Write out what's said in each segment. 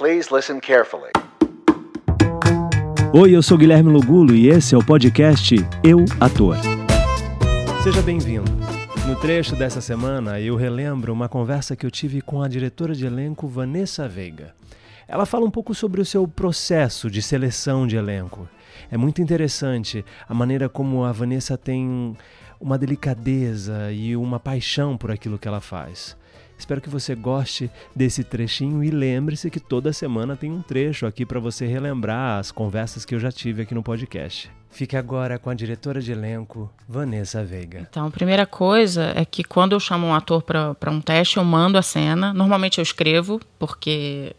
Please listen carefully. Oi, eu sou Guilherme Lugulo e esse é o podcast Eu Ator. Seja bem-vindo. No trecho dessa semana, eu relembro uma conversa que eu tive com a diretora de elenco Vanessa Veiga. Ela fala um pouco sobre o seu processo de seleção de elenco. É muito interessante a maneira como a Vanessa tem uma delicadeza e uma paixão por aquilo que ela faz. Espero que você goste desse trechinho e lembre-se que toda semana tem um trecho aqui para você relembrar as conversas que eu já tive aqui no podcast. Fique agora com a diretora de elenco, Vanessa Veiga. Então, a primeira coisa é que quando eu chamo um ator para um teste, eu mando a cena. Normalmente eu escrevo, porque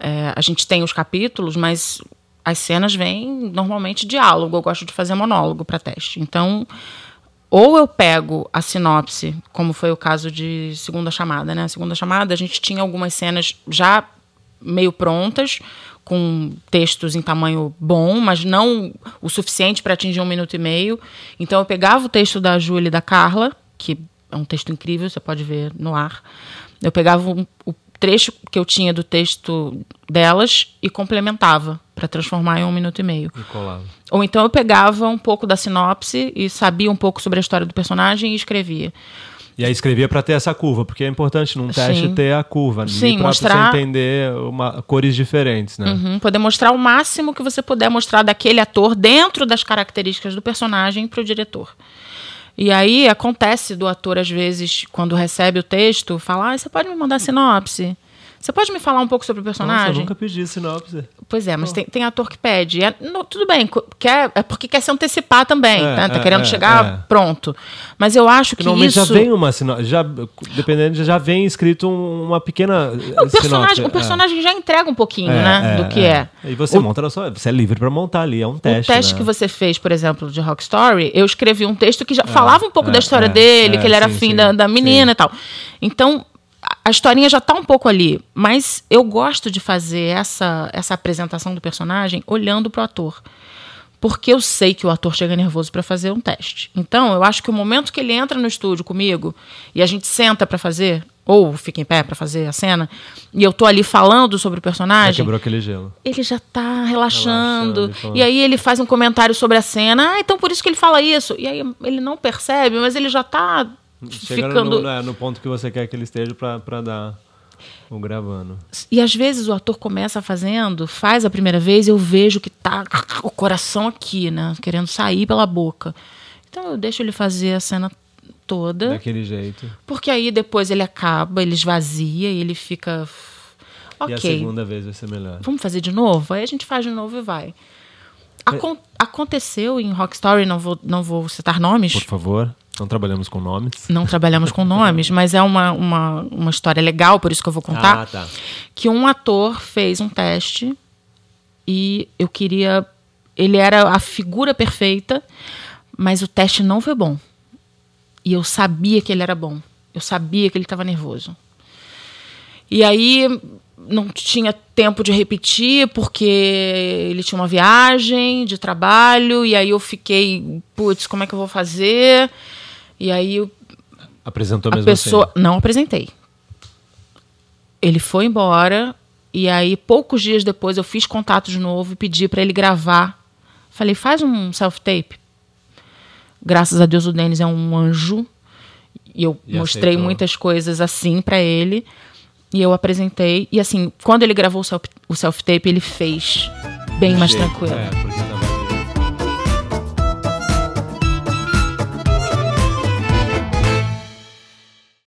é, a gente tem os capítulos, mas as cenas vêm normalmente diálogo. Eu gosto de fazer monólogo para teste. Então, ou eu pego a sinopse, como foi o caso de Segunda Chamada, né? Segunda Chamada, a gente tinha algumas cenas já meio prontas, com textos em tamanho bom, mas não o suficiente para atingir um minuto e meio. Então eu pegava o texto da Júlia e da Carla, que é um texto incrível, você pode ver no ar. Eu pegava um, o trecho que eu tinha do texto delas e complementava para transformar em um minuto e meio. E colava. Ou então eu pegava um pouco da sinopse e sabia um pouco sobre a história do personagem e escrevia. E aí escrevia para ter essa curva, porque é importante num teste Sim. ter a curva, Sim, para mostrar- você entender uma, cores diferentes, né? Uhum, poder mostrar o máximo que você puder mostrar daquele ator dentro das características do personagem para o diretor. E aí acontece do ator, às vezes, quando recebe o texto, falar: ah, você pode me mandar sinopse? Você pode me falar um pouco sobre o Nossa, eu personagem? nunca pedi sinopse. Pois é, mas tem, tem ator que pede. É, tudo bem, quer, é porque quer se antecipar também, É, né? Tá é, querendo é, chegar é. pronto. Mas eu acho que Normalmente isso... já vem uma sinopse, já, dependendo, já vem escrito um- uma pequena eh, o personagem, sinopse. o personagem já entrega um pouquinho, É, né? é, do que é. E você O- monta na sua. Você é livre para montar ali, é um teste. o teste né? que você fez, por exemplo, de Rock Story, eu escrevi um texto que já falava um pouco é, da história é, dele, é, que ele era sim, afim sim, da, da menina sim. e tal. Então, a- historinha já tá um pouco ali, mas eu gosto de fazer essa, essa apresentação do personagem olhando pro ator. Porque eu sei que o ator chega nervoso para fazer um teste. Então, eu acho que o momento que ele entra no estúdio comigo e a gente senta para fazer, ou fica em pé para fazer a cena, e eu tô ali falando sobre o Já personagem, quebrou aquele gelo. ele já tá relaxando. Relaxando, e aí ele faz um comentário sobre a cena. Ah, então por isso que ele fala isso. E aí ele não percebe, mas ele já tá Chega ficando. no, no, no ponto que você quer que ele esteja pra, pra dar o gravando. E às vezes o ator começa fazendo, faz a primeira vez, eu vejo que tá o coração aqui, né? Querendo sair pela boca. Então eu deixo ele fazer a cena toda. Daquele jeito. Porque aí depois ele acaba, ele esvazia e ele fica. E a Ok. segunda vez vai ser melhor. vamos fazer de novo? Aí a gente faz de novo e vai. Acon- aconteceu em Rock Story, não vou, não vou citar nomes, Por favor, não trabalhamos com nomes. não trabalhamos com nomes, mas é uma, uma, uma história legal, por isso que eu vou contar. Ah, tá. Que um ator fez um teste e eu queria. Ele era a figura perfeita, mas o teste não foi bom. E eu sabia que ele era bom. Eu sabia que ele estava nervoso. E aí não tinha tempo de repetir porque ele tinha uma viagem de trabalho e aí eu fiquei, putz, como é que eu vou fazer? E aí eu- Apresentou a mesmo pessoa assim. não apresentei. Ele foi embora e aí poucos dias depois eu fiz contato de novo e pedi para ele gravar. Falei, faz um self-tape. Graças a Deus o Denis é um anjo e eu E mostrei aceitou. muitas coisas assim para ele e eu apresentei e assim quando ele gravou o self- o self-tape ele fez bem mais Jeito, tranquilo. É,